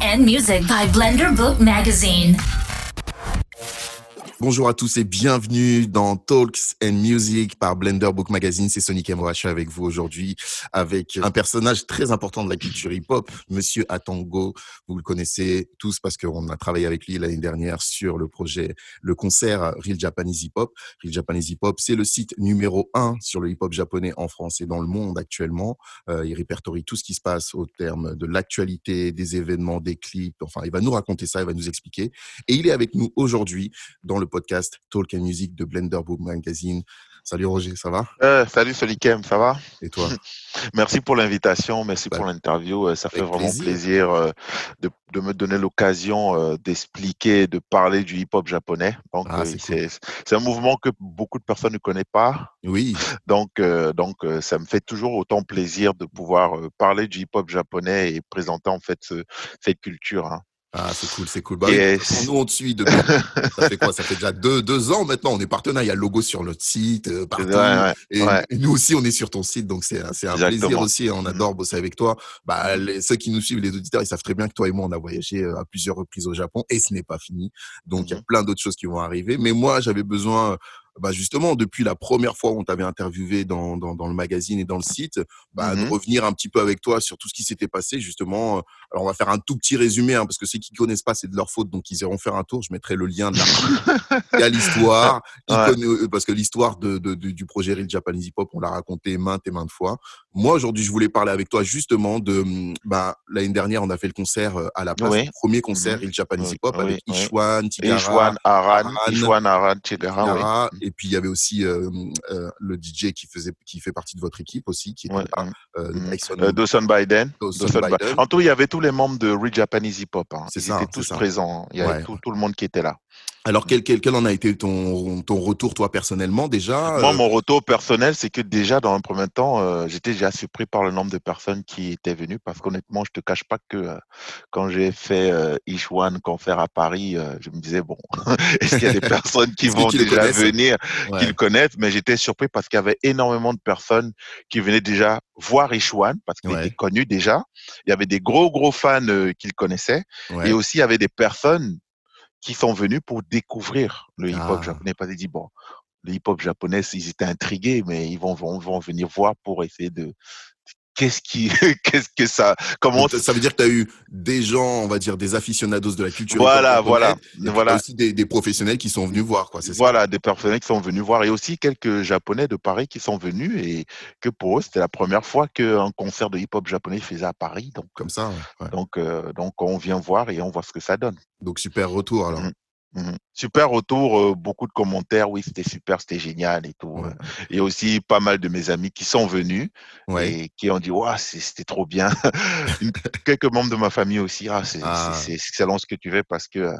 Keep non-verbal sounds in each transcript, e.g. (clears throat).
And Music by Blender Book Magazine. Bonjour à tous et bienvenue dans Talks and Music par Blender Book Magazine. C'est Sonic suis avec vous aujourd'hui avec un personnage très important de la culture hip-hop, Monsieur Atango. Vous le connaissez tous parce qu'on a travaillé avec lui l'année dernière sur le projet, le concert Real Japanese Hip Hop. Real Japanese Hip Hop, c'est le site numéro un sur le hip-hop japonais en France et dans le monde actuellement. Euh, il répertorie tout ce qui se passe au terme de l'actualité, des événements, des clips. Enfin, il va nous raconter ça, il va nous expliquer. Et il est avec nous aujourd'hui dans le podcast Talk and Music de Blender Book Magazine. Salut Roger, ça va? Euh, Salut Solikem, ça va? Et toi? (laughs) Merci pour l'invitation, merci bah, pour l'interview. Euh, ça fait vraiment plaisir, plaisir euh, de, de, me donner l'occasion d'expliquer, de parler du hip-hop japonais. Donc, ah, c'est un mouvement que beaucoup de personnes ne connaissent pas. Oui. Donc, donc ça me fait toujours autant plaisir de pouvoir parler du hip-hop japonais et présenter en fait ce, cette culture. Hein. Ah, c'est cool, c'est cool. Bah, nous, on te suit depuis. ça fait quoi? Ça fait déjà deux, deux, ans maintenant. On est partenaire. Il y a le logo sur notre site, euh, partout. et, nous aussi, on est sur ton site. Donc, c'est un plaisir aussi. On mmh adore bosser avec toi. Bah, les, ceux qui nous suivent, les auditeurs, ils savent très bien que toi et moi, on a voyagé euh, à plusieurs reprises au Japon et ce n'est pas fini. Donc, il y a mmh plein d'autres choses qui vont arriver. Mais moi, j'avais besoin bah justement, depuis la première fois où on t'avait interviewé dans, dans, dans, le magazine et dans le site, bah, de mmh revenir un petit peu avec toi sur tout ce qui s'était passé, justement. Alors, on va faire un tout petit résumé, hein, parce que ceux qui ne connaissent pas, c'est de leur faute, donc ils iront faire un tour. Je mettrai le lien de la... l'histoire, (laughs) euh, parce que l'histoire de, de, du projet Real Japanese Hip Hop, on l'a raconté maintes et maintes fois. Moi, aujourd'hui, je voulais parler avec toi justement de, mmh, bah, l'année dernière, on a fait le concert euh, à la place, le premier concert mmh Real Japanese Hip Hop avec Ishwan, Tigara, Ishwan, Aran, Ishwan, Aran, Tigara, et puis il y avait aussi euh, euh, le DJ qui faisait, qui fait partie de votre équipe aussi, qui était là, euh, mmh. Dawson Biden. En tout, il y avait tous les membres de Real Japanese Hip Hop. Hein. Ils étaient tous présents. Il y avait tout, tout, le monde qui était là. Alors, quel, quel, quel, en a été ton, ton retour, toi, personnellement, déjà Moi, mon retour personnel, c'est que déjà, dans un premier temps, euh, j'étais déjà surpris par le nombre de personnes qui étaient venues, parce qu'honnêtement, je te cache pas que euh, quand j'ai fait euh, One Confère à Paris, euh, je me disais, bon, (laughs) est-ce qu'il y a des (laughs) personnes qui vont déjà venir, qui le connaissent? Mais j'étais surpris parce qu'il y avait énormément de personnes qui venaient déjà voir One, parce qu'il était connu déjà. Il y avait des gros, gros fans qui le connaissaient. Et aussi, il y avait des personnes qui sont venus pour découvrir le hip-hop ah. japonais. Pas dit, bon, le hip-hop japonais, ils étaient intrigués, mais ils vont, vont, vont venir voir pour essayer de, qu'est-ce qui, (laughs) qu'est-ce que ça, comment ça veut dire que tu as eu des gens, on va dire des aficionados de la culture. Voilà, voilà, voilà. Aussi des, des, professionnels qui sont venus voir, quoi. Voilà, des professionnels qui sont venus voir et aussi quelques japonais de Paris qui sont venus et que pour eux c'était la première fois qu'un concert de hip-hop japonais faisait à Paris. Donc comme ça. Donc euh, donc on vient voir et on voit ce que ça donne. Donc super retour alors. Mmh. Mmh super retour, euh, beaucoup de commentaires. Oui, c'était super, c'était génial et tout. Et aussi pas mal de mes amis qui sont venus et qui ont dit ouais, c'était trop bien. (laughs) Quelques membres de ma famille aussi. Ah, ah. c'est excellent ce que tu fais parce que euh,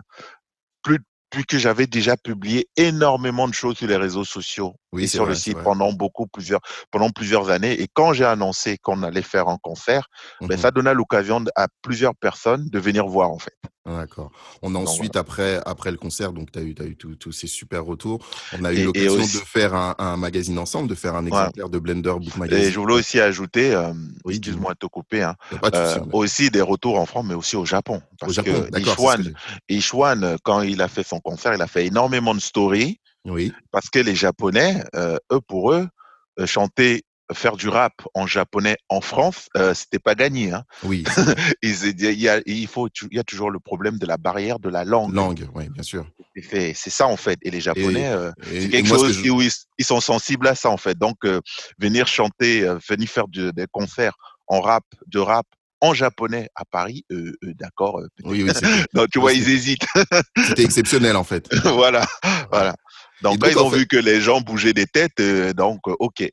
plus que j'avais déjà publié énormément de choses sur les réseaux sociaux et sur le site pendant beaucoup plusieurs pendant plusieurs années. Et quand j'ai annoncé qu'on allait faire un concert, ben, mmh ça donna l'occasion à plusieurs personnes de venir voir en fait. D'accord. On a ensuite, après, après le concert, donc tu as eu, as eu tous ces super retours. On a eu l'occasion de faire un, magazine ensemble, de faire un exemplaire de Blender Book Magazine. Et je voulais aussi ajouter, euh, excuse-moi de te couper, hein, euh, aussi des retours en France, mais aussi au Japon. Parce au Japon, que Ishwan, quand il a fait son concert, il a fait énormément de stories. Oui. Parce que les Japonais, euh, eux, pour eux, chanter faire du rap en japonais en France, euh, c'était pas gagné. Hein. Oui. (laughs) il, y a, il faut, il y a toujours le problème de la barrière de la langue. Langue, oui, bien sûr. C'est ça en fait. Et les Japonais, euh, c'est quelque chose où ils, sont sensibles à ça en fait. Donc euh, venir chanter, euh, venir faire des concerts en rap, de rap en japonais à Paris, d'accord. oui, oui. Donc (laughs) tu vois, ils hésitent. (laughs) C'était exceptionnel en fait. voilà, voilà. Donc, donc ils ont vu que les gens bougeaient des têtes, donc ok,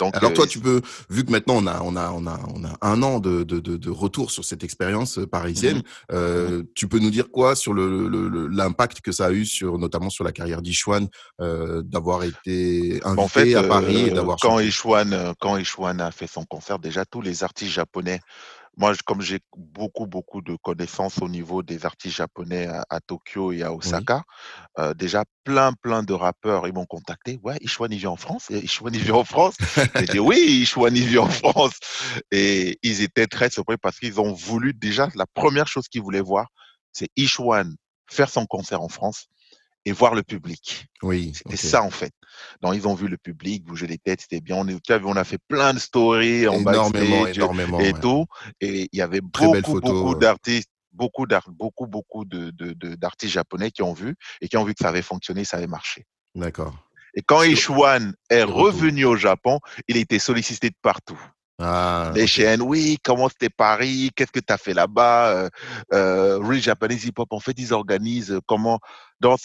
alors toi, euh, tu peux, vu que maintenant on a, on a, on a, on a un an de, de, de, retour sur cette expérience euh, parisienne, mmh euh, mmh tu peux nous dire quoi sur l'impact le, que ça a eu sur, notamment sur la carrière d'Ichwan, d'avoir été invité en fait, à Paris et d'avoir quand Ichwan, quand Ichwan a fait son concert, déjà tous les artistes japonais moi, comme j'ai beaucoup, beaucoup de connaissances au niveau des artistes japonais à, Tokyo et à Osaka, euh, déjà plein, plein de rappeurs, ils m'ont contacté. Ouais, Ishwan, il vit en France? Ishwan, il vit en France? J'ai dit oui, Ishwan, il vit en France. Et ils étaient très surpris parce qu'ils ont voulu déjà, la première chose qu'ils voulaient voir, c'est Ishwan faire son concert en France et voir le public. Oui. C'était ça en fait. Donc ils ont vu le public bouger les têtes, c'était bien. On, on a fait plein de stories en énormément, énormément, et tout. Et il y avait beaucoup, beaucoup d'artistes, beaucoup beaucoup, beaucoup de, d'artistes japonais qui ont vu et qui ont vu que ça avait fonctionné, ça avait marché. D'accord. Et quand Ishwan est revenu au Japon, il était sollicité de partout. Ah, les chaînes, oui, comment c'était Paris, qu'est-ce que tu as fait là-bas, euh, euh, Real Japanese Hip Hop, en fait, ils organisent euh, comment. Dans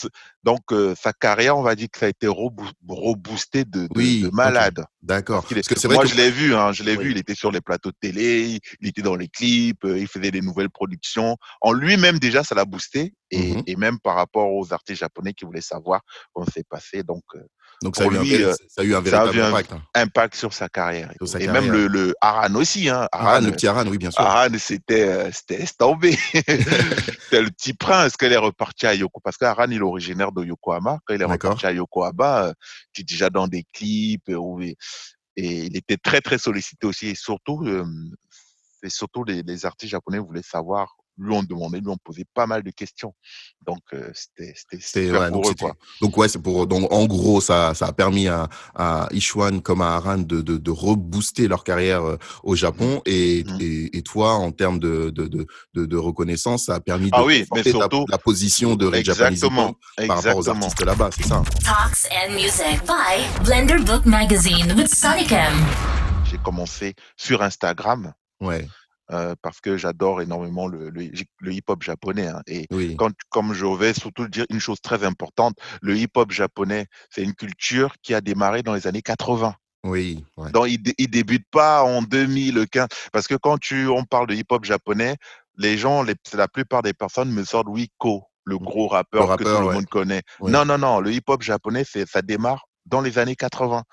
donc, euh, sa carrière, on va dire que ça a été reboosté de, de, oui, de malade. D'accord. Parce que moi, je l'ai vu, hein, je l'ai vu, il était sur les plateaux de télé, il était dans les clips, il faisait des nouvelles productions. En lui-même, déjà, ça l'a boosté, et, mmh et, même par rapport aux artistes japonais qui voulaient savoir comment c'est passé. Donc, donc ça a, lui, un, ça a, eu un, véritable impact. Hein. impact sur sa carrière. Sur sa et carrière. même le, le Aran aussi. Hein. Aran, le petit Aran, oui, bien sûr. Aran, c'était euh, tombé. (laughs) c'était le petit prince quand il est reparti à Yoko. Parce qu'Aran, il est originaire de Yokohama. Quand il est reparti à Yokohama, euh, tu es déjà dans des clips. Euh, et, et, il était très, très sollicité aussi. Et surtout, euh, et surtout les, les artistes japonais voulaient savoir lui ont demandé, lui ont posé pas mal de questions. Donc euh, c'était c'était ouais, donc, eux, quoi. donc ouais, c'est pour donc en gros ça ça a permis à, à Ishwan comme à Aran de de, de rebooster leur carrière euh, au Japon mmh. et, mmh. et, et toi en termes de de, de de reconnaissance ça a permis de ah oui, mais surtout, la, la, position de Red Japanese par rapport aux artistes là-bas, c'est ça. Talks and Music by Blender Book Magazine with Sonicam. J'ai commencé sur Instagram. Ouais. Euh, parce que j'adore énormément le, le, le hip-hop japonais. Hein. Et oui. quand, comme je vais surtout dire une chose très importante, le hip-hop japonais, c'est une culture qui a démarré dans les années 80. Oui. Ouais. Donc, il, il débute pas en 2015. Parce que quand tu, on parle de hip-hop japonais, les gens, les, la plupart des personnes me sortent Wiko, le gros rappeur, le rappeur que tout ouais. le monde connaît. Non, non, non. Le hip-hop japonais, ça démarre dans les années 80.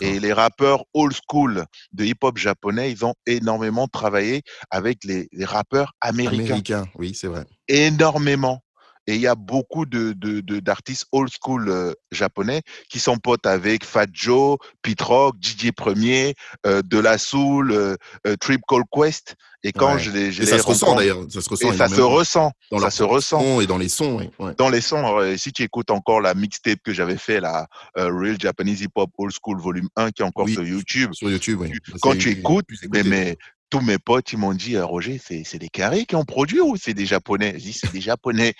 Et les rappeurs old school de hip-hop japonais, ils ont énormément travaillé avec les, les rappeurs américains. Américains, oui, c'est vrai. Énormément. Et il y a beaucoup de, de, de d'artistes old school euh, japonais qui sont potes avec Fat Joe, Pete Rock, DJ Premier, euh, De La Soul, euh, Trip Call Quest. Et quand ouais. je les, je et ça se ressent d'ailleurs, ça se ressent. Et ça se ressent. Dans ça se ressent. Et dans les sons. Oui. Ouais. Dans les sons. si tu écoutes encore la mixtape que j'avais fait, la Real Japanese Hip Hop Old School Volume 1, qui est encore oui, sur YouTube. Sur YouTube, oui. Quand tu écoutes, mais, mais tous mes potes, ils m'ont dit, Roger, c'est des carrés qui ont produit ou c'est des Japonais? Je dis, c'est des Japonais.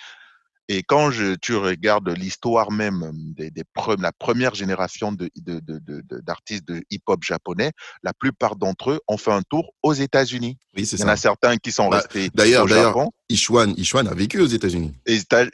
Et quand je, tu regardes l'histoire même des, des pre, la première génération de, de, de, de, d'artistes de hip-hop japonais, la plupart d'entre eux ont fait un tour aux États-Unis. Oui, c'est Il y ça. en a certains qui sont bah, restés d'ailleurs, au d'ailleurs, Japon. Ishwan, Ishwan a vécu aux États-Unis.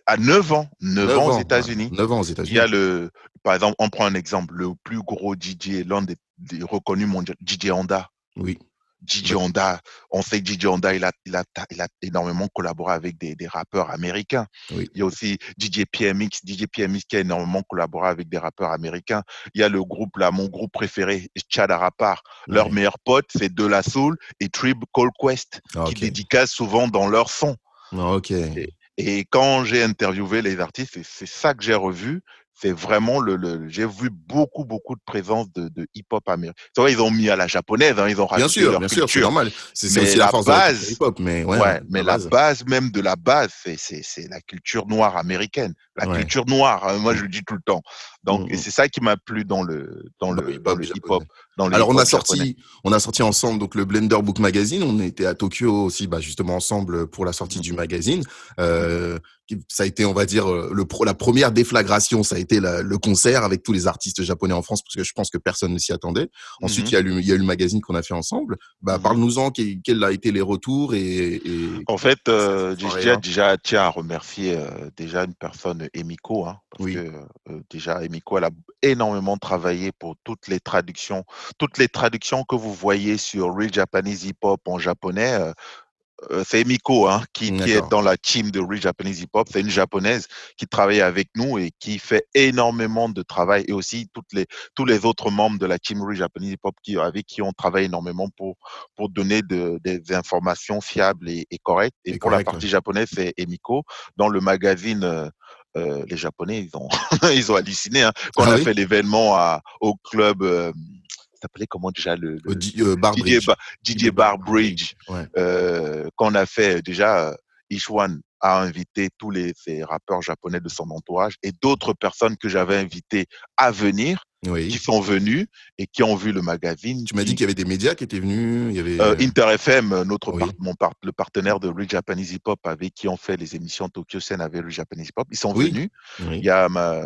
À 9 ans, 9, 9 ans aux États-Unis. 9 ans aux États-Unis. Il y a le, par exemple, on prend un exemple, le plus gros DJ, l'un des, des reconnus mondiaux, DJ Honda. Oui. DJ Honda, on sait que DJ Honda, il a, il a, il a énormément collaboré avec des, des rappeurs américains. Oui. Il y a aussi DJ PMX, DJ PMX qui a énormément collaboré avec des rappeurs américains. Il y a le groupe là, mon groupe préféré, Chad Arapar. Oui. Leur meilleur pote, c'est De La Soul et Trib Call Quest, Ah, qui ok. dédicacent souvent dans leur son. Ah, ok. Et, et quand j'ai interviewé les artistes, c'est ça que j'ai revu. C'est vraiment le, le j'ai vu beaucoup beaucoup de présence de, de hip-hop américain. C'est vrai ils ont mis à la japonaise, hein, ils ont Bien rajouté sûr, leur bien culture. sûr, c'est normal. C'est aussi la, la force base- hip-hop, mais ouais, Ouais, mais la base. base même de la base, c'est c'est la culture noire américaine, la Ouais. culture noire. hein, moi, je le dis tout le temps. Donc, Mm, et mm. c'est ça qui m'a plu dans le dans Dans le le hip-hop Alors on a japonais. sorti, on a sorti ensemble donc le Blender Book Magazine. On était à Tokyo aussi, bah, justement ensemble pour la sortie du magazine. Euh, ça a été, on va dire, euh, le pro- la première déflagration. Ça a été la- le concert avec tous les artistes japonais en France, parce que je pense que personne ne s'y attendait. Ensuite, il y a eu, il y a eu le magazine qu'on a fait ensemble. Bah, parle-nous-en. Quels a été les retours et, et... En fait, euh, tiens déjà tiens à remercier euh, déjà une personne, Emiko, hein, parce Oui. que euh, déjà Emiko, elle a énormément travaillé pour toutes les traductions, toutes les traductions que vous voyez sur Real Japanese Hip Hop en japonais. euh, euh, c'est Emiko hein, qui, est dans la team de Real Japanese Hip Hop. C'est une japonaise qui travaille avec nous et qui fait énormément de travail et aussi toutes les, tous les autres membres de la team Real Japanese Hip Hop qui, avec qui on travaille énormément pour, pour donner de, des informations fiables et, correctes. Et, pour la partie japonaise, c'est Emiko. Dans le magazine euh, euh, les Japonais, ils ont, (laughs) ils ont halluciné. Hein. Quand on ah a fait l'événement au club, euh, s'appelait comment déjà le, le euh, Bar Didier, Didier, Bar Bridge. Euh, quand on a fait déjà, Ishwan a invité tous les ces rappeurs japonais de son entourage et d'autres personnes que j'avais invitées à venir qui sont venus et qui ont vu le magazine. Tu m'as dit qu'il y avait des médias qui étaient venus. Il y avait... Euh, Inter FM, notre mon le partenaire de Real Japanese Hip Hop avec qui on fait les émissions Tokyo Sen avec Real Japanese Hip Hop, ils sont venus. Il y a ma,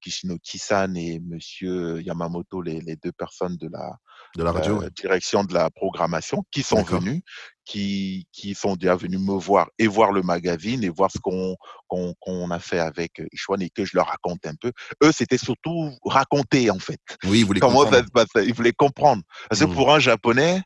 Kishino Kisan et Monsieur Yamamoto, les, les deux personnes de la, de la radio, direction de la programmation, qui sont venus, qui, qui sont déjà venus me voir et voir le magazine et voir ce qu'on qu'on a fait avec Ishwan et que je leur raconte un peu. Eux, c'était surtout raconter en fait. Oui, ils voulaient Comment comprendre. Ça se Ils voulaient comprendre. Parce que mmh. pour un Japonais,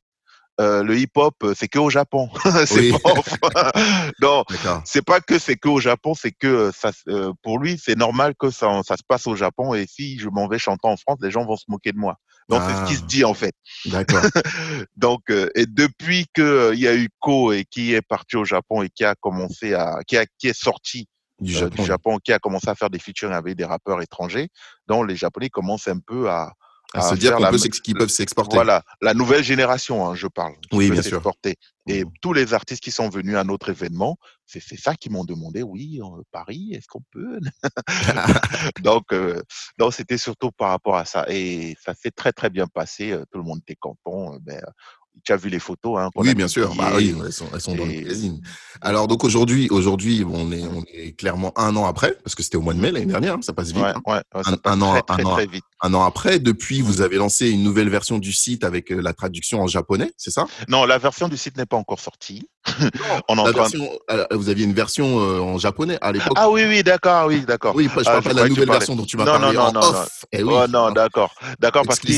euh, le hip-hop, c'est que au Japon. (laughs) c'est pas, (laughs) non, c'est pas que c'est que au Japon, c'est que ça, euh, pour lui, c'est normal que ça, ça, se passe au Japon. Et si je m'en vais chanter en France, les gens vont se moquer de moi. Donc c'est ce qui se ah. dit en fait. D'accord. (laughs) Donc euh, et depuis que il y a eu Ko et qui est parti au Japon et qui a commencé à qui a qui est sorti du Japon. du Japon, qui a commencé à faire des features avec des rappeurs étrangers, donc les Japonais commencent un peu à à, se dire qu'ils peuvent s'exporter. Voilà, la nouvelle génération, hein, je parle. Oui, bien sûr. Et mmh. tous les artistes qui sont venus à notre événement, c'est ça qu'ils m'ont demandé. Oui, Paris, est-ce qu'on peut? (laughs) (laughs) Donc, euh, c'était surtout par rapport à ça. Et ça s'est très très bien passé. Euh, tout le monde était content. Euh, ben, tu as vu les photos. Hein, oui, bien sûr. Bah, oui, elles sont, elles sont dans le magazine. Alors, donc aujourd'hui, aujourd'hui, on est, on est clairement un an après, parce que c'était au mois de mai l'année dernière, hein, ça passe vite. Ouais, hein. ouais, un, passe an, très, très, très, vite. Un an après, depuis, vous avez lancé une nouvelle version du site avec euh, la traduction en japonais, c'est ça? Non, la version du site n'est pas encore sortie. (laughs) on en version, euh, vous aviez une version euh, en japonais à l'époque. Ah oui, oui, d'accord, oui, d'accord. Oui, je parle ah, pas de la nouvelle version dont tu m'as parlé non, non, en off. Eh oui, oh, non, d'accord, d'accord, parce que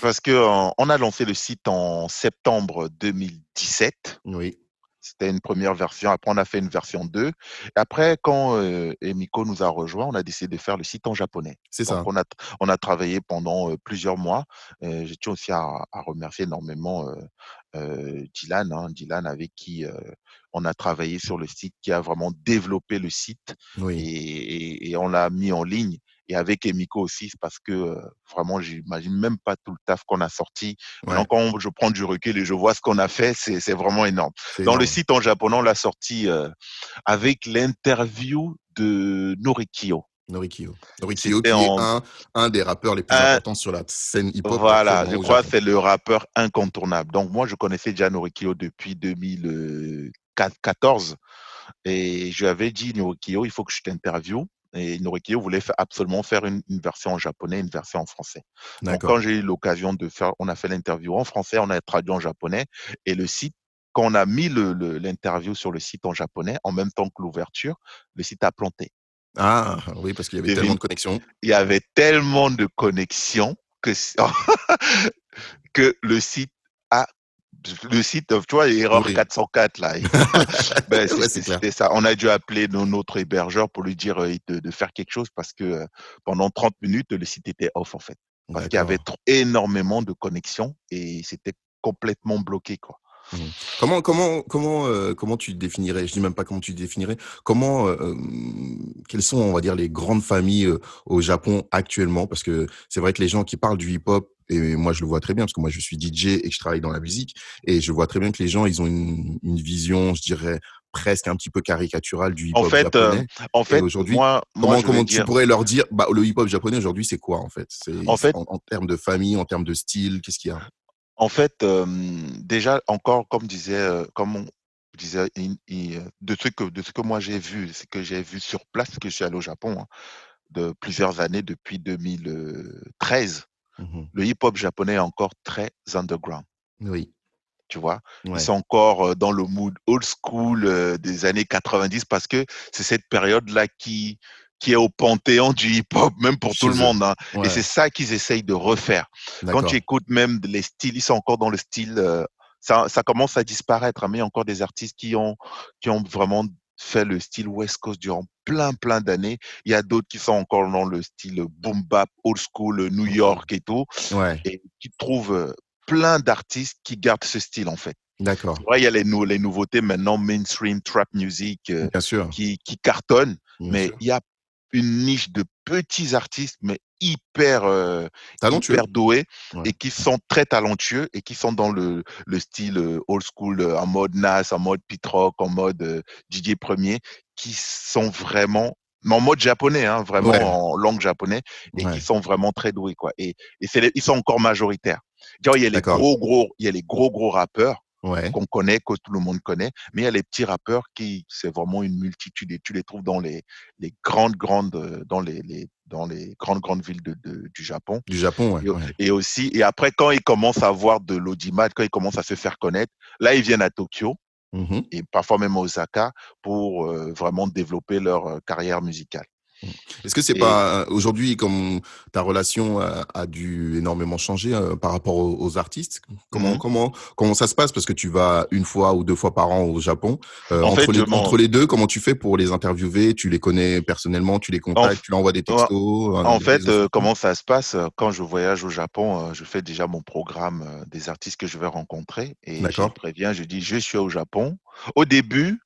parce que on a lancé le site en septembre 2017. Oui. C'était une première version. Après, on a fait une version 2. après, quand euh, Emiko nous a rejoint, on a décidé de faire le site en japonais. C'est ça. On a, on a travaillé pendant euh, plusieurs mois. Euh, J'ai tiens aussi à, à, remercier énormément euh, Dylan, hein, Dylan avec qui on a travaillé sur le site, qui a vraiment développé le site oui. et, et, et, on l'a mis en ligne et avec Emiko aussi, parce que euh, vraiment, j'imagine même pas tout le taf qu'on a sorti. Ouais. Maintenant, quand je prends du recul et je vois ce qu'on a fait, c'est vraiment énorme. Dans énorme. le site en japonais, on l'a sorti euh, avec l'interview de Norikio. Norikio. Norikio qui en... est un, un, des rappeurs les plus un... importants sur la scène hip-hop. Voilà, je crois que c'est le rappeur incontournable. Donc moi, je connaissais déjà Norikio depuis 2014 et je lui avais dit, Norikio, il faut que je t'interviewe et Norikio voulait absolument faire une, une, version en japonais, une version en français. Donc quand j'ai eu l'occasion de faire, on a fait l'interview en français, on a traduit en japonais et le site quand on a mis l'interview sur le site en japonais, en même temps que l'ouverture, le site a planté. Ah oui, parce qu'il y avait tellement de connexions. Il y avait tellement de connexions que, (laughs) que le site le site, tu vois, erreur oui. 404 là. (laughs) ben, C'était ça. On a dû appeler notre hébergeur pour lui dire euh, de, de, faire quelque chose parce que euh, pendant 30 minutes, le site était off en fait. Parce qu'il y avait trop, énormément de connexions et c'était complètement bloqué quoi. Mmh. Comment comment comment euh, comment tu définirais Je dis même pas comment tu définirais. Comment euh, quelles sont on va dire les grandes familles euh, au Japon actuellement? Parce que c'est vrai que les gens qui parlent du hip-hop et moi je le vois très bien parce que moi je suis DJ et que je travaille dans la musique et je vois très bien que les gens ils ont une, une vision, je dirais presque un petit peu caricaturale du hip-hop en fait, japonais. Euh, en fait, aujourd'hui, moi, comment, moi, comment tu dire... pourrais leur dire, bah, le hip-hop japonais aujourd'hui, c'est quoi en fait? En fait, en, en, termes de famille, en termes de style, qu'est-ce qu'il y a? En fait, euh, déjà encore, comme disait, euh, comme on disait, de ce que de ce que moi j'ai vu, ce que j'ai vu sur place, que je suis allé au Japon hein, de plusieurs années depuis 2013, mmh le hip-hop japonais est encore très underground. Oui tu vois? Ouais. Ils sont encore dans le mood old school des années 90 parce que c'est cette période-là qui, qui est au panthéon du hip-hop, même pour tout le monde. Hein. Ouais. Et c'est ça qu'ils essayent de refaire. Quand tu écoutes même les styles, ils sont encore dans le style euh, ça, ça commence à disparaître, hein, mais il y a encore des artistes qui ont, qui ont vraiment fait le style West Coast durant plein, plein d'années. Il y a d'autres qui sont encore dans le style boom bap, old school, New York et tout. Ouais. Et qui trouvent euh, plein d'artistes qui gardent ce style, en fait. D'accord. Ouais, il y a les, les nouveautés maintenant, mainstream, trap music, euh, Bien sûr. qui, qui cartonnent. Bien mais sûr. il y a une niche de petits artistes, mais hyper, euh, Talentueux. hyper doués Ouais. et qui sont très talentueux et qui sont dans le, le style euh, old school, euh, en mode Nas, en mode Pit Rock, en mode euh, Didier Premier, qui sont vraiment mais en mode japonais, hein, vraiment Ouais. en langue japonais, et Ouais. qui sont vraiment très doués, quoi. Et, et c'est les- ils sont encore majoritaires. Genre, il y a les gros, gros, il y a les gros, gros rappeurs Ouais. qu'on connaît, que tout le monde connaît, mais il y a les petits rappeurs qui, c'est vraiment une multitude et tu les trouves dans les, les grandes, grandes, euh, dans les, les, dans les grandes, grandes villes de, de- du Japon. Du Japon, ouais. Et, ouais. et aussi, et après, quand ils commencent à avoir de l'audimat, quand ils commencent à se faire connaître, là, ils viennent à Tokyo Mhm. et parfois même à Osaka pour euh, vraiment développer leur euh, carrière musicale. Est-ce que c'est Et- pas aujourd'hui comme ta relation a, a dû énormément changer euh, par rapport aux, aux artistes Comment Mhm. comment comment ça se passe? Parce que tu vas une fois ou deux fois par an au Japon Euh, En entre, fait, les, entre deux comment tu fais pour les interviewer? Tu les connais personnellement Tu les contactes Tu leur envoies des textos euh, En fait, euh, comment ça se passe euh, quand je voyage au Japon euh, Je fais déjà mon programme euh, des artistes que je vais rencontrer et je préviens. Je dis je suis au Japon. Au début,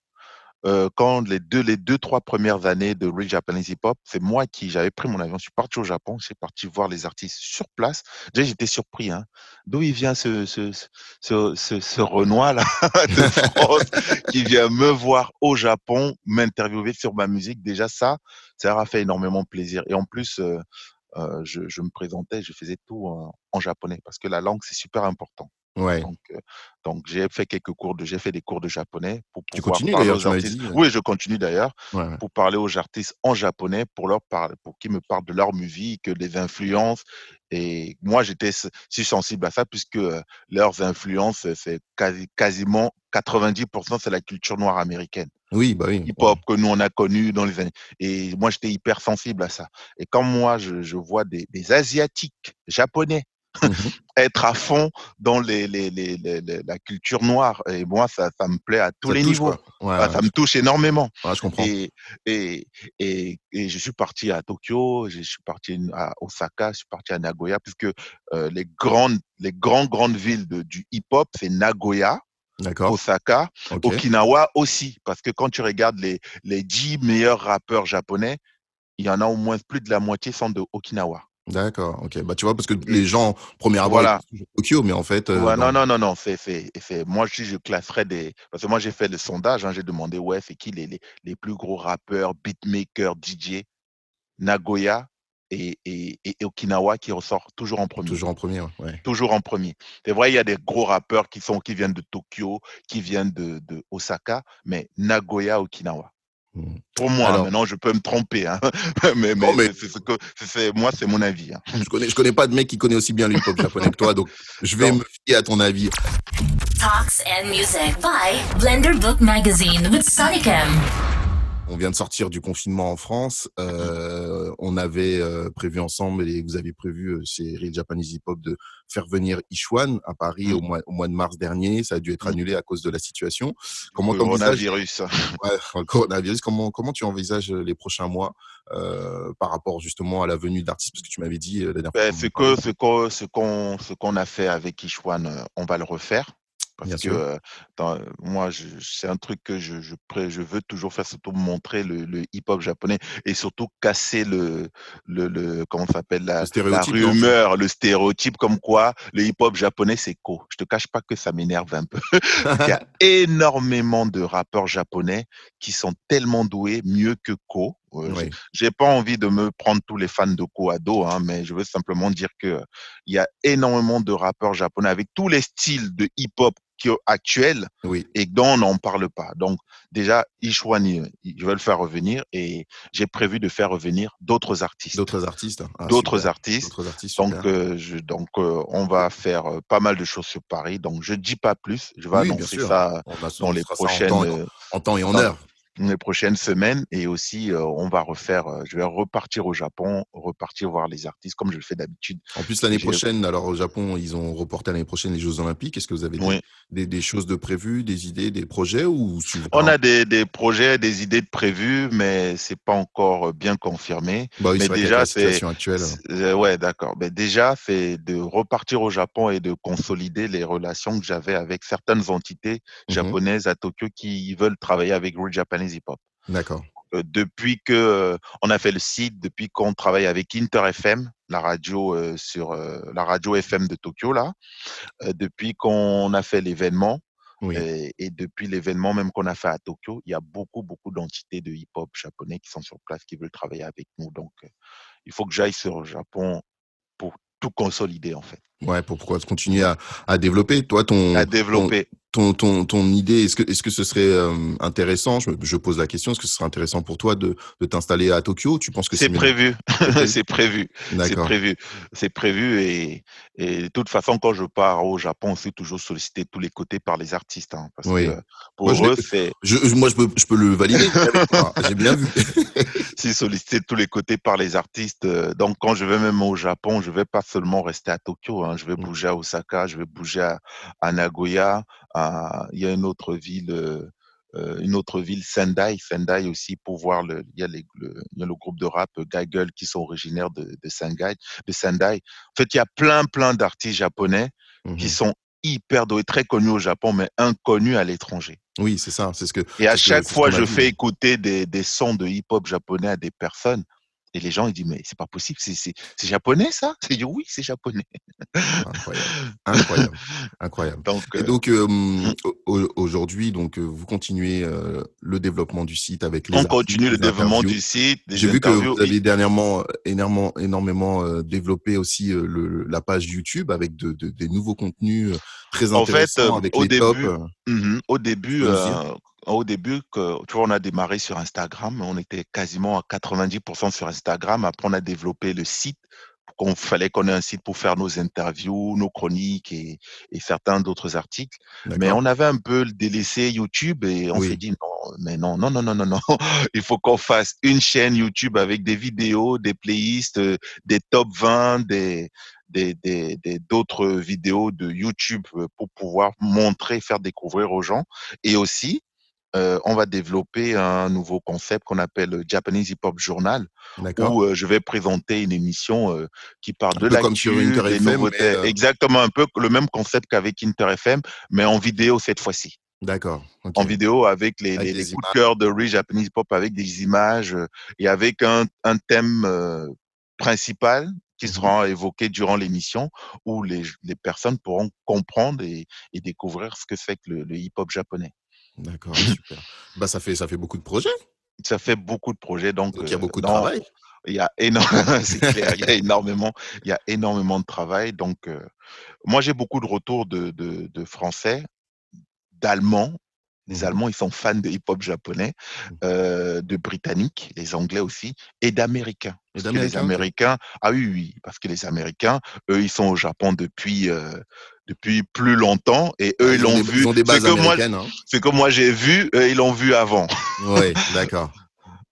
euh, quand les deux, les deux, trois premières années de Real Japanese Hip Hop, c'est moi qui j'avais pris mon avion. Je suis parti au Japon. Je suis parti voir les artistes sur place. Déjà, j'étais surpris. Hein. D'où il vient ce ce ce, ce, ce Renoir là (laughs) de France qui vient me voir au Japon, m'interviewer sur ma musique? Déjà ça, ça leur a fait énormément plaisir. Et en plus, euh, euh, je, je me présentais, je faisais tout en, en japonais parce que la langue c'est super important. Ouais. Donc, euh, donc j'ai fait quelques cours de, j'ai fait des cours de japonais pour Tu pouvoir continues, parler aux artistes. dit. Oui, je continue d'ailleurs ouais, ouais. pour parler aux artistes en japonais, pour leur parler, pour qu'ils me parlent de leur musique, des influences. Et moi, j'étais si sensible à ça puisque leurs influences, c'est quasi, quasiment 90%, c'est la culture noire américaine Oui, bah oui. hip-hop que nous on a connu dans les années. Et moi, j'étais hyper sensible à ça. Et quand moi, je, je vois des, des asiatiques japonais Mhm. (laughs) être à fond dans les, les, les, les- la culture noire, et moi, ça, ça me plaît à tous Ça les touche, niveaux. Ouais, Ah, ouais, ça me touche énormément. ouais, je comprends. Et, et, et, et je suis parti à Tokyo, je suis parti à Osaka, je suis parti à Nagoya, puisque euh, les grandes, les grandes, grandes villes de, du hip-hop, c'est Nagoya. Osaka, Ok. Okinawa aussi, parce que quand tu regardes les, les 10 meilleurs rappeurs japonais, il y en a au moins plus de la moitié sont de Okinawa. D'accord. Ok. Bah tu vois parce que les gens premier abord Voilà. Tokyo, mais en fait. euh, Ouais, non, non, non, non, c'est, c'est, c'est, moi, si je classerais des, parce que moi, j'ai fait le sondage, hein, j'ai demandé, ouais, c'est qui les, les, les plus gros rappeurs, beatmakers, DJ, Nagoya et, et, et Okinawa qui ressort toujours en premier. Toujours en premier. ouais, ouais. toujours en premier. C'est vrai, il y a des gros rappeurs qui sont qui viennent de Tokyo, qui viennent de, de Osaka, mais Nagoya, Okinawa. Pour moi, Alors- maintenant, je peux me tromper, hein. (laughs) mais, mais, c'est- ce que c'est- moi, c'est mon avis. hein. Je connais, je connais pas de mec qui connaît aussi bien le hip-hop (laughs) japonais que toi, donc je vais Non. me fier à ton avis. Talks and Music by Blender Book Magazine with Sonicam. On vient de sortir du confinement en France. Euh, on avait euh, prévu ensemble et vous avez prévu euh, chez Real Japanese Hip Hop de faire venir Ishwan à Paris Mm. au, mois, au mois de mars dernier. Ça a dû être Mm. annulé à cause de la situation. Comment Le coronavirus. (laughs) Ouais, coronavirus, comment, comment tu envisages les prochains mois euh, par rapport justement à la venue d'artistes? Parce que tu m'avais dit euh, la dernière Ben, fois. ce que ce qu'on ce qu'on ce qu'on a fait avec Ishwan, euh, on va le refaire. Parce Bien que euh, dans- moi, c'est un truc que je, je, veux toujours faire, surtout montrer le, le hip-hop japonais et surtout casser le, le, le comment s'appelle la, rumeur, le stéréotype comme quoi le hip-hop japonais c'est co. Je te cache pas que ça m'énerve un peu. (laughs) Il y a (laughs) énormément de rappeurs japonais qui sont tellement doués, mieux que co. Euh, Oui. j'ai pas envie de me prendre tous les fans de Ko à dos, hein, mais je veux simplement dire que euh, il y a énormément de rappeurs japonais avec tous les styles de hip-hop qui- actuels Oui. et dont on n'en parle pas. Donc déjà, Ishwani, je vais le faire revenir et j'ai prévu de faire revenir d'autres artistes. D'autres artistes. Ah, D'autres artistes. Artistes. Donc, euh, je, donc euh, on va faire euh, pas mal de choses sur Paris. Donc, je dis pas plus. Je vais Oui, annoncer ça On dans les fera ça en prochaines. temps- en temps et en heure. Les prochaines semaines et aussi on va refaire, je vais repartir au Japon, repartir voir les artistes comme je le fais d'habitude. En plus l'année prochaine, alors au Japon, ils ont reporté l'année prochaine les Jeux Olympiques. Est-ce que vous avez des, des, choses de prévues, des idées, des projets ou On a des, des, projets, des idées de prévues, mais c'est pas encore bien confirmé. Bah mais déjà, c'est actuelle. Ouais, d'accord. Mais déjà, c'est de repartir au Japon et de consolider les relations que j'avais avec certaines entités mmh japonaises à Tokyo qui veulent travailler avec Real Japanese Hip Hop. D'accord. Euh, depuis que euh, on a fait le site, depuis qu'on travaille avec Inter FM, la radio euh, sur la radio FM de Tokyo là, depuis qu'on a fait l'événement. Et, depuis l'événement même qu'on a fait à Tokyo, il y a beaucoup, beaucoup d'entités de hip-hop japonais qui sont sur place, qui veulent travailler avec nous. Donc, il faut que j'aille sur le Japon pour tout consolider en fait. Ouais, pour pouvoir continuer à, à développer. Toi, ton, à développer ton, ton, ton idée, est-ce que, est-ce que ce serait euh, intéressant? Je, je, pose la question, est-ce que ce serait intéressant pour toi de, de t'installer à Tokyo Tu penses que c'est prévu (laughs) C'est prévu. C'est prévu. C'est prévu. Et, et de toute façon, quand je pars au Japon, c'est toujours sollicité de tous les côtés par les artistes. Hein, parce oui. que pour moi, eux, c'est. (laughs) moi, je peux, je peux le valider. J'ai bien vu. (laughs) c'est sollicité de tous les côtés par les artistes. Donc, quand je vais même au Japon, je vais pas seulement rester à Tokyo. Hein, je vais mmh. bouger à Osaka, je vais bouger à, à Nagoya il y a une autre ville, euh, euh, une autre ville, Sendai, Sendai aussi pour voir le, il y a, les, le, il y a le groupe de rap Gaggle qui sont originaires de, de Sendai, de Sendai. En fait, il y a plein, plein d'artistes japonais qui mmh sont hyper doués, très connus au Japon, mais inconnus à l'étranger. Oui, c'est ça, c'est ce que. Et à chaque fois, je fais écouter des, des sons de hip-hop japonais à des personnes. Et les gens, ils disent, mais c'est pas possible, c'est japonais ça? (laughs) C'est oui, c'est japonais. Incroyable, incroyable, incroyable. (laughs) Donc, et donc, mmh. (clears throat) aujourd'hui, donc, vous continuez le développement du site avec les On continue le développement du site. J'ai vu que vous avez dernièrement énormément, énormément développé aussi le, la page YouTube avec de, de, des nouveaux contenus très intéressants en fait, avec au les début, mmh au début, au début, que, tu vois, on a démarré sur Instagram, on était quasiment à 90% sur Instagram. Après, on a développé le site. qu'on fallait qu'on ait un site pour faire nos interviews, nos chroniques et, et certains d'autres articles. Mais on avait un peu délaissé YouTube et on s'est dit non, mais non, non, non, non, non, non. (laughs) Il faut qu'on fasse une chaîne YouTube avec des vidéos, des playlists, euh, des top 20, des, des, des, d'autres vidéos de YouTube euh, pour pouvoir montrer, faire découvrir aux gens. Et aussi, euh, on va développer un nouveau concept qu'on appelle le Japanese Hip Hop Journal, où euh, je vais présenter une émission euh, qui parle de l'actu, des nouveautés. Exactement, un peu le même concept qu'avec Inter FM, mais en vidéo cette fois-ci. D'accord. En vidéo avec les, les, coups de cœur de Rich Japanese Pop, avec des images et avec un, un thème principal qui mmh sera évoqué durant l'émission, où les, les, personnes pourront comprendre et, et découvrir ce que c'est que le hip-hop japonais. D'accord, super. bah, ça fait, ça fait beaucoup de projets. Ça fait beaucoup de projets. Donc, il y a beaucoup de travail. Il y a énormément, (laughs) clair, il y a (laughs) énormément, il y a énormément de travail. Donc, moi, j'ai beaucoup de retours de, de, de Français, d'Allemands. Les mmh Allemands, ils sont fans de hip-hop japonais, mmh. euh, de Britanniques, les Anglais aussi, et d'Américains. les Américains, ah oui, oui, parce que les Américains, eux, ils sont au Japon depuis depuis plus longtemps et eux, ils l'ont vu. Bases que moi, hein. C'est que moi j'ai vu, eux, ils l'ont vu avant. Oui, (laughs) d'accord.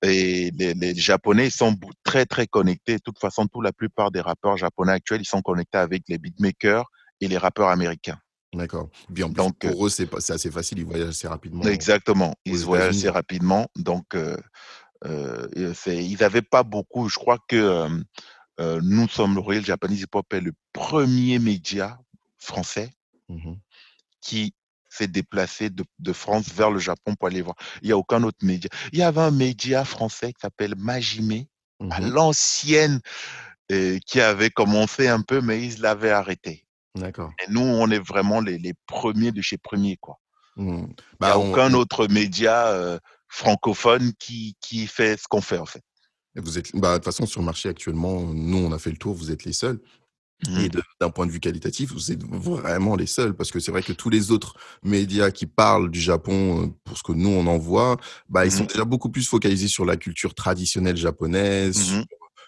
Et les, les, Japonais ils sont très très connectés. De toute façon, toute la plupart des rappeurs japonais actuels, ils sont connectés avec les beatmakers et les rappeurs américains. D'accord. Bien, donc pour eux, c'est assez facile, ils voyagent assez rapidement. Exactement, ils voyagent assez rapidement. Donc, euh, euh, ils n'avaient pas beaucoup. Je crois que euh, euh nous sommes le Royal Japanese Hip Hop est le premier média français mmh qui s'est déplacé de, de, France vers le Japon pour aller voir. Il n'y a aucun autre média. Il y avait un média français qui s'appelle Majime, à mmh l'ancienne, euh, qui avait commencé un peu, mais ils l'avaient arrêté. D'accord. Et nous, on est vraiment les, les premiers de chez premiers, quoi. Mmh. Il n'y a bah, aucun autre média euh, francophone qui, qui fait ce qu'on fait, en fait. vous êtes, bah, de toute façon, sur le marché actuellement, nous, on a fait le tour, vous êtes les seuls. Et mmh. d'un point de vue qualitatif, vous êtes vraiment les seuls, parce que c'est vrai que tous les autres médias qui parlent du Japon, euh, pour ce que nous on en voit, bah, ils sont mmh. déjà beaucoup plus focalisés sur la culture traditionnelle japonaise, mmh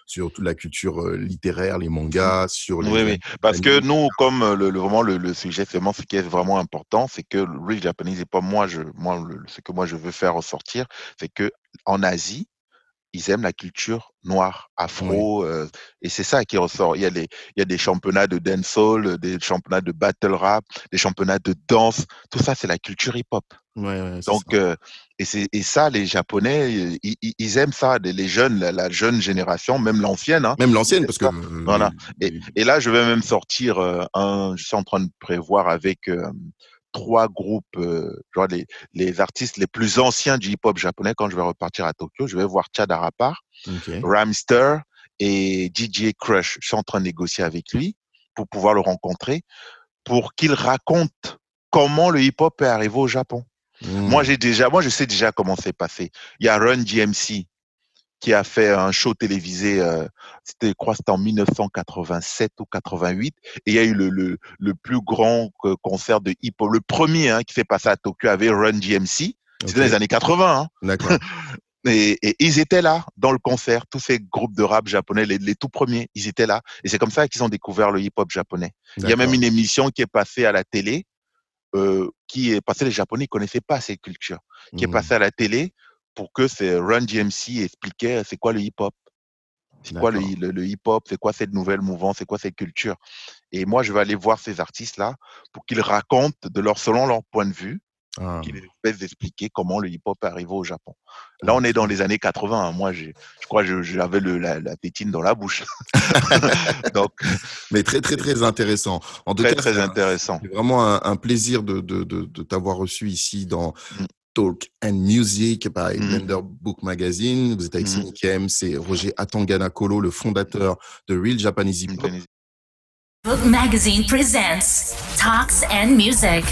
sur toute la culture littéraire, les mangas, sur les. Oui, oui. Parce que nous, comme le, vraiment le, sujet, c'est vraiment ce qui est vraiment important, c'est que le real Japanese et pas moi, je, moi, ce que moi je veux faire ressortir, c'est que en Asie, ils aiment la culture noire, afro, et c'est ça qui ressort. Il y a il y a des championnats de dancehall, des championnats de battle rap, des championnats de danse. Tout ça, c'est la culture hip-hop. Donc, et, c'est, et ça, les Japonais, ils, aiment ça. Les, jeunes, la, jeune génération, même l'ancienne. Hein, même l'ancienne, parce que. Voilà. Et, et, là, je vais même sortir un. Je suis en train de prévoir avec trois groupes, genre les, les, artistes les plus anciens du hip-hop japonais. Quand je vais repartir à Tokyo, je vais voir Chad Arapar, Ramster et DJ Crush. Je suis en train de négocier avec lui pour pouvoir le rencontrer, pour qu'il raconte comment le hip-hop est arrivé au Japon. Moi, mmh. j'ai déjà, moi, je sais déjà comment c'est passé. Il y a Run GMC qui a fait un show télévisé, euh, c'était, je crois, c'était en 1987 ou 88, et il y a eu le, le, le plus grand euh, concert de hip-hop, le premier hein, qui s'est passé à Tokyo avec Run GMC. C'était dans les années 80. Hein. D'accord. (laughs) Et, et, ils étaient là dans le concert, tous ces groupes de rap japonais, les, les tout premiers, ils étaient là. Et c'est comme ça qu'ils ont découvert le hip-hop japonais. Il y a même une émission qui est passée à la télé euh, qui est passé les Japonais ne connaissaient pas cette culture, qui est mmh. passé à la télé pour que c'est Run DMC expliquait c'est quoi le hip-hop? C'est quoi le, le, hip-hop? C'est quoi cette nouvelle mouvance? C'est quoi cette culture? Et moi, je vais aller voir ces artistes-là pour qu'ils racontent de leur, selon leur point de vue, ah. qu'ils essaient d'expliquer comment le hip-hop est arrivé au Japon. Là, on est dans les années 80. Hein. Moi, je crois que j'avais la, la tétine dans la bouche. (laughs) (laughs) Donc, Mais très, très, très intéressant. En tout très, cas, très intéressant. C'est vraiment un, plaisir de, de, de, t'avoir reçu ici dans mmh. Talk and Music by mmh. Blender Book Magazine. Vous êtes avec mmh. c'est Roger Atangana Kolo, le fondateur de Real Japanese Hip Hop. Book Magazine presents Talks and Music.